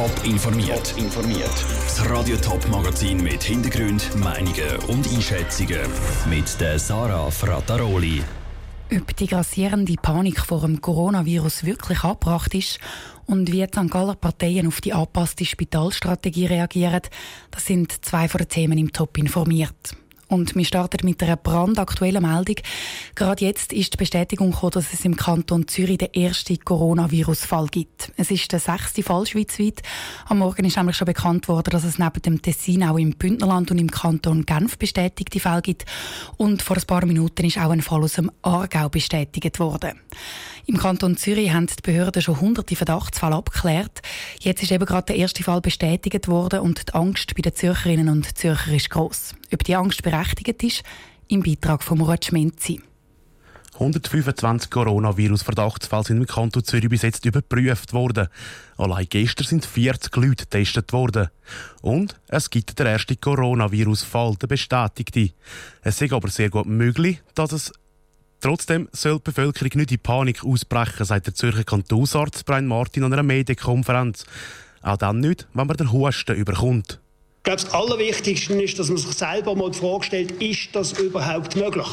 Top informiert. informiert. Das Radio Top Magazin mit Hintergrund, Meinungen und Einschätzungen mit der Sarah Frataroli. Ob die grassierende Panik vor dem Coronavirus wirklich abgebracht ist und wie die St. Galler Parteien auf die angepasste Spitalstrategie reagieren, das sind zwei von den Themen im Top informiert. Und wir starten mit einer brandaktuellen Meldung. Gerade jetzt ist die Bestätigung gekommen, dass es im Kanton Zürich den ersten Coronavirus-Fall gibt. Es ist der sechste Fall schweizweit. Am Morgen ist nämlich schon bekannt worden, dass es neben dem Tessin auch im Bündnerland und im Kanton Genf bestätigte Fälle gibt. Und vor ein paar Minuten ist auch ein Fall aus dem Aargau bestätigt worden. Im Kanton Zürich haben die Behörden schon hunderte Verdachtsfälle abgeklärt. Jetzt ist eben gerade der erste Fall bestätigt worden und die Angst bei den Zürcherinnen und Zürcher ist gross. Ob die Angst berechtigt ist, im Beitrag von Murat Schmenzi. 125 Coronavirus-Verdachtsfälle sind im Kanton Zürich bis jetzt überprüft worden. Allein gestern sind 40 Leute getestet worden. Und es gibt den ersten Coronavirus-Fall, der bestätigte. Es ist aber sehr gut möglich, dass es Trotzdem soll die Bevölkerung nicht in Panik ausbrechen, sagt der Zürcher Kantonsarzt Brian Martin an einer Medienkonferenz. Auch dann nicht, wenn man den Husten überkommt. Ich glaube, das Allerwichtigste ist, dass man sich selber mal die Frage stellt, ist das überhaupt möglich?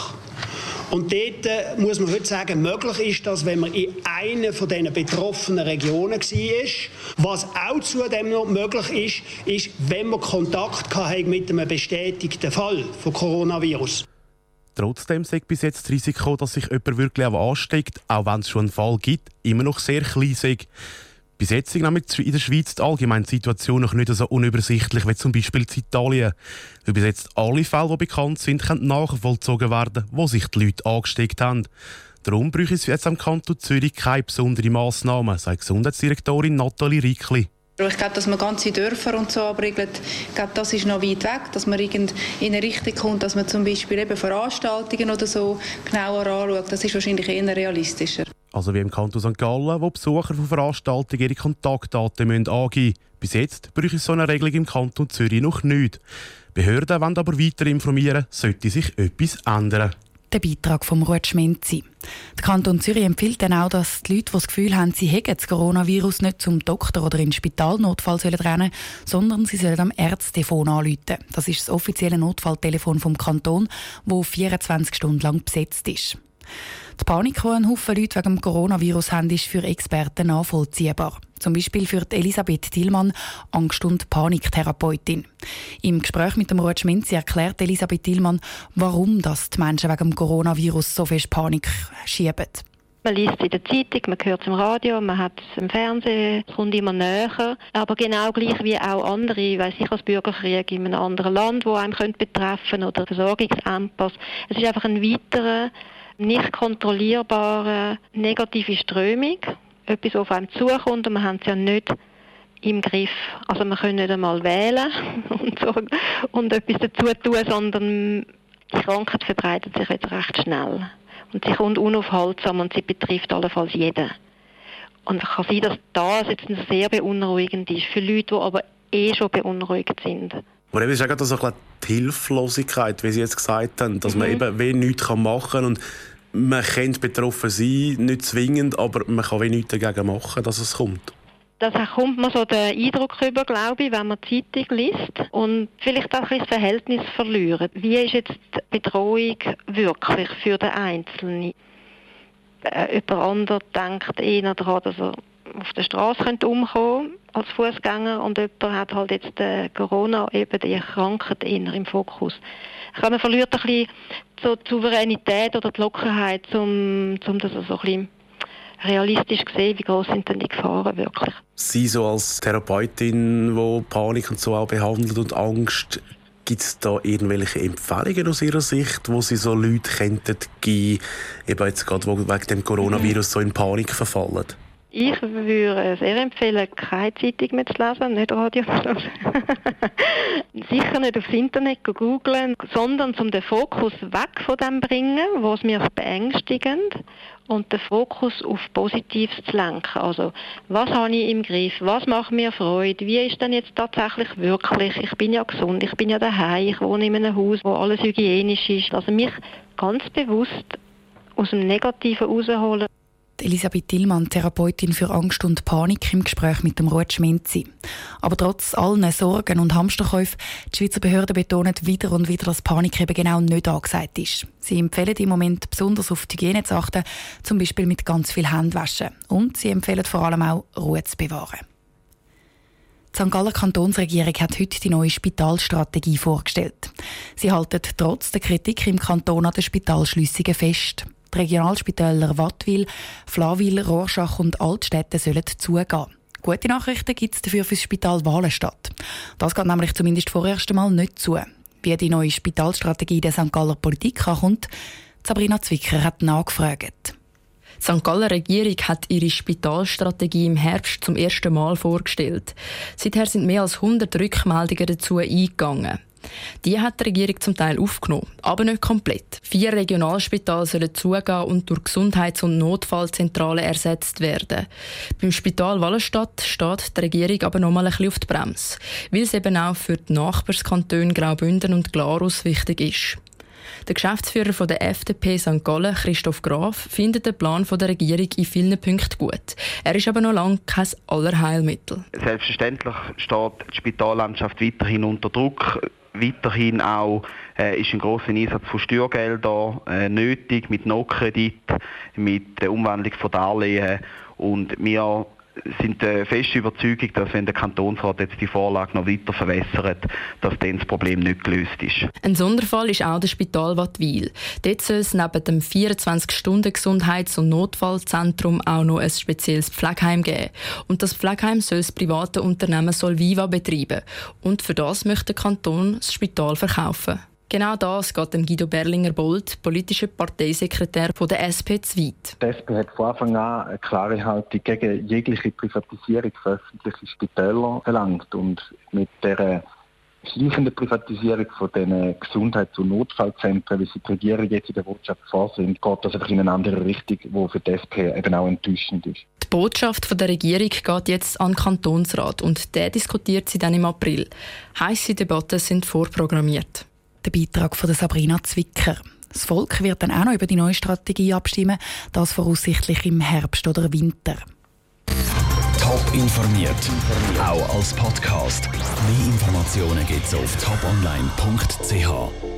Und dort äh, muss man heute sagen, möglich ist das, wenn man in einer von diesen betroffenen Regionen war. Was auch zudem noch möglich ist, ist, wenn man Kontakt mit einem bestätigten Fall von Coronavirus. Trotzdem sagt bis jetzt das Risiko, dass sich jemand wirklich ansteckt, auch wenn es schon einen Fall gibt, immer noch sehr klein ist. Bis jetzt sind in der Schweiz die allgemeine Situation noch nicht so unübersichtlich wie zum Beispiel in Italien. Weil bis jetzt alle Fälle, die bekannt sind, können nachvollzogen werden, wo sich die Leute angesteckt haben. Darum brauche es jetzt am Kanton Zürich keine besonderen Massnahmen, sagt Gesundheitsdirektorin Nathalie Rickli. Ich glaube, dass man ganze Dörfer und so abriegelt, ich glaube, das ist noch weit weg, dass man in eine Richtung kommt, dass man zum Beispiel eben Veranstaltungen oder so genauer anschaut. Das ist wahrscheinlich eher realistischer. Also wie im Kanton St. Gallen, wo Besucher von Veranstaltungen ihre Kontaktdaten angeben müssen. Bis jetzt bräuchte es so eine Regelung im Kanton Zürich noch nicht. Behörden wollen aber weiter informieren, sollte sich etwas ändern der Beitrag von Ruth Schmenzi. Der Kanton Zürich empfiehlt dann auch, dass die Leute, die das Gefühl haben, sie hätten das Coronavirus, nicht zum Doktor oder in den Spitalnotfall sollen sondern sie sollen am Ärztefon anrufen. Das ist das offizielle Notfalltelefon vom Kanton, wo 24 Stunden lang besetzt ist. Die Panik, die ein Haufen Leute wegen dem Coronavirus haben, ist für Experten nachvollziehbar. Zum Beispiel für Elisabeth Thielmann, Angst- und Paniktherapeutin. Im Gespräch mit dem Ruud Schminzi erklärt Elisabeth Thielmann, warum das die Menschen wegen dem Coronavirus so viel Panik schieben. Man liest es in der Zeitung, man hört es im Radio, man hat es im Fernsehen, es kommt immer näher. Aber genau gleich wie auch andere, weiß ich, als Bürgerkrieg in einem anderen Land, wo einem könnte oder Versorgungsengpass. Es ist einfach ein weiterer nicht kontrollierbare negative Strömung, etwas auf einem zukommt und wir haben es ja nicht im Griff. Also wir können nicht einmal wählen und, so, und etwas dazu tun, sondern die Krankheit verbreitet sich jetzt recht schnell. Und sie kommt unaufhaltsam und sie betrifft allenfalls jeden. Und es kann sein, dass das jetzt sehr beunruhigend ist für Leute, die aber eh schon beunruhigt sind. Aber eben ist auch so ein die Hilflosigkeit, wie Sie jetzt gesagt haben, dass mhm. man eben wenig nichts machen kann und man könnte betroffen sein, nicht zwingend, aber man kann wenig nichts dagegen machen, dass es kommt. Da kommt man so den Eindruck über, glaube ich, wenn man die Zeitung liest und vielleicht auch ein das Verhältnis verlieren. Wie ist jetzt die Bedrohung wirklich für den Einzelnen? Äh, jemand anderes denkt eher daran, dass er auf der Straße umkommen als Fußgänger und jemand hat halt jetzt äh, Corona, eben die Krankheit eher im Fokus. Ich glaube, man verliert ein bisschen so die Souveränität oder die Lockerheit, um, um das so ein bisschen realistisch zu sehen, wie groß sind denn die Gefahren wirklich. Sie so als Therapeutin, die Panik und so auch behandelt und Angst, Gibt es da irgendwelche Empfehlungen aus Ihrer Sicht, wo Sie so Leute könnten geben, eben jetzt gerade, die wegen dem Coronavirus so in Panik verfallen? Ich würde sehr empfehlen, keine Zeitung mehr zu lesen, nicht Radio zu hören. Sicher nicht aufs Internet googeln, sondern um den Fokus weg von dem bringen, was mir beängstigend und den Fokus auf Positives zu lenken. Also, was habe ich im Griff? Was macht mir Freude? Wie ist denn jetzt tatsächlich wirklich? Ich bin ja gesund, ich bin ja daheim, ich wohne in einem Haus, wo alles hygienisch ist. Also mich ganz bewusst aus dem Negativen rausholen Elisabeth Tillmann, Therapeutin für Angst und Panik, im Gespräch mit dem Ruud Schmenzi. Aber trotz allen Sorgen und Hamsterkäufen, die Schweizer Behörden betonen wieder und wieder, dass Panik eben genau nicht angesagt ist. Sie empfehlen im Moment besonders auf die Hygiene zu achten, zum Beispiel mit ganz viel Handwaschen. Und sie empfehlen vor allem auch, Ruhe zu bewahren. Die St. Galler Kantonsregierung hat heute die neue Spitalstrategie vorgestellt. Sie halten trotz der Kritik im Kanton an den Spitalschliessungen fest. Die Regionalspitäler Wattwil, Flawil, Rorschach und Altstädte sollen zugehen. Gute Nachrichten gibt es dafür für das Spital Walenstadt. Das geht nämlich zumindest vorerst einmal nicht zu. Wie die neue Spitalstrategie der St. Galler Politik ankommt, Sabrina Zwicker hat nachgefragt. Die St. Galler Regierung hat ihre Spitalstrategie im Herbst zum ersten Mal vorgestellt. Seither sind mehr als 100 Rückmeldungen dazu eingegangen. Die hat die Regierung zum Teil aufgenommen, aber nicht komplett. Vier Regionalspitäle sollen zugehen und durch Gesundheits- und Notfallzentralen ersetzt werden. Beim Spital Wallenstadt steht die Regierung aber noch mal ein bisschen auf die Bremse, weil es eben auch für die Nachbarskantone Graubünden und Glarus wichtig ist. Der Geschäftsführer der FDP St. Gallen, Christoph Graf, findet den Plan der Regierung in vielen Punkten gut. Er ist aber noch lange kein Allerheilmittel. Selbstverständlich steht die Spitallandschaft weiterhin unter Druck. Weiterhin auch äh, ist ein großer Einsatz von Steuergeldern äh, nötig, mit No-Kredit, mit der Umwandlung von Darlehen. Und wir sind der festen Überzeugung, dass wenn der Kantonsrat jetzt die Vorlage noch weiter verwässert, dass dann das Problem nicht gelöst ist. Ein Sonderfall ist auch das Spital Wattwil. Dort soll es neben dem 24-Stunden-Gesundheits- und Notfallzentrum auch noch ein spezielles Pflegeheim geben. Und das Pflegeheim soll das private Unternehmen Solviva betreiben. Und für das möchte der Kanton das Spital verkaufen. Genau das geht dem Guido Berlinger-Bold, politischer Parteisekretär von der SP, zu weit. Die SP hat von Anfang an eine klare Haltung gegen jegliche Privatisierung von öffentlichen Spitälern verlangt. Und mit der schleichenden Privatisierung von den Gesundheits- und Notfallzentren, wie sie die Regierung jetzt in der Botschaft vorsehen, geht das einfach in eine andere Richtung, die für die SP eben auch enttäuschend ist. Die Botschaft von der Regierung geht jetzt an den Kantonsrat und der diskutiert sie dann im April. Heiße Debatten sind vorprogrammiert der Beitrag von Sabrina Zwicker. Das Volk wird dann auch noch über die neue Strategie abstimmen, das voraussichtlich im Herbst oder Winter. Top informiert, auch als Podcast. Mehr Informationen gibt es auf toponline.ch.